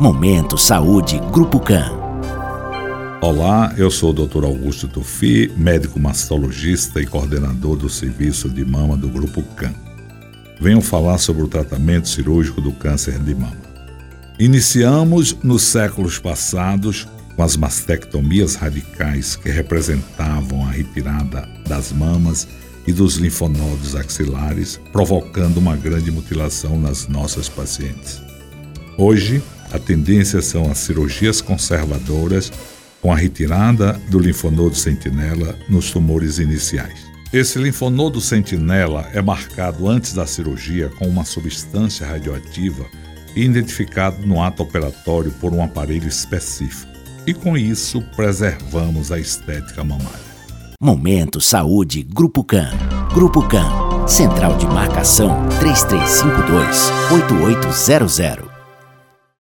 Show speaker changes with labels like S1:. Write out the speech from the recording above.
S1: Momento Saúde Grupo CAN.
S2: Olá, eu sou o Dr. Augusto Tufi, médico mastologista e coordenador do serviço de mama do Grupo CAN. Venho falar sobre o tratamento cirúrgico do câncer de mama. Iniciamos nos séculos passados com as mastectomias radicais que representavam a retirada das mamas e dos linfonodos axilares, provocando uma grande mutilação nas nossas pacientes. Hoje, a tendência são as cirurgias conservadoras com a retirada do linfonodo sentinela nos tumores iniciais. Esse linfonodo sentinela é marcado antes da cirurgia com uma substância radioativa e identificado no ato operatório por um aparelho específico. E com isso preservamos a estética mamária.
S1: Momento Saúde Grupo CAN. Grupo CAN. Central de Marcação 3352 8800.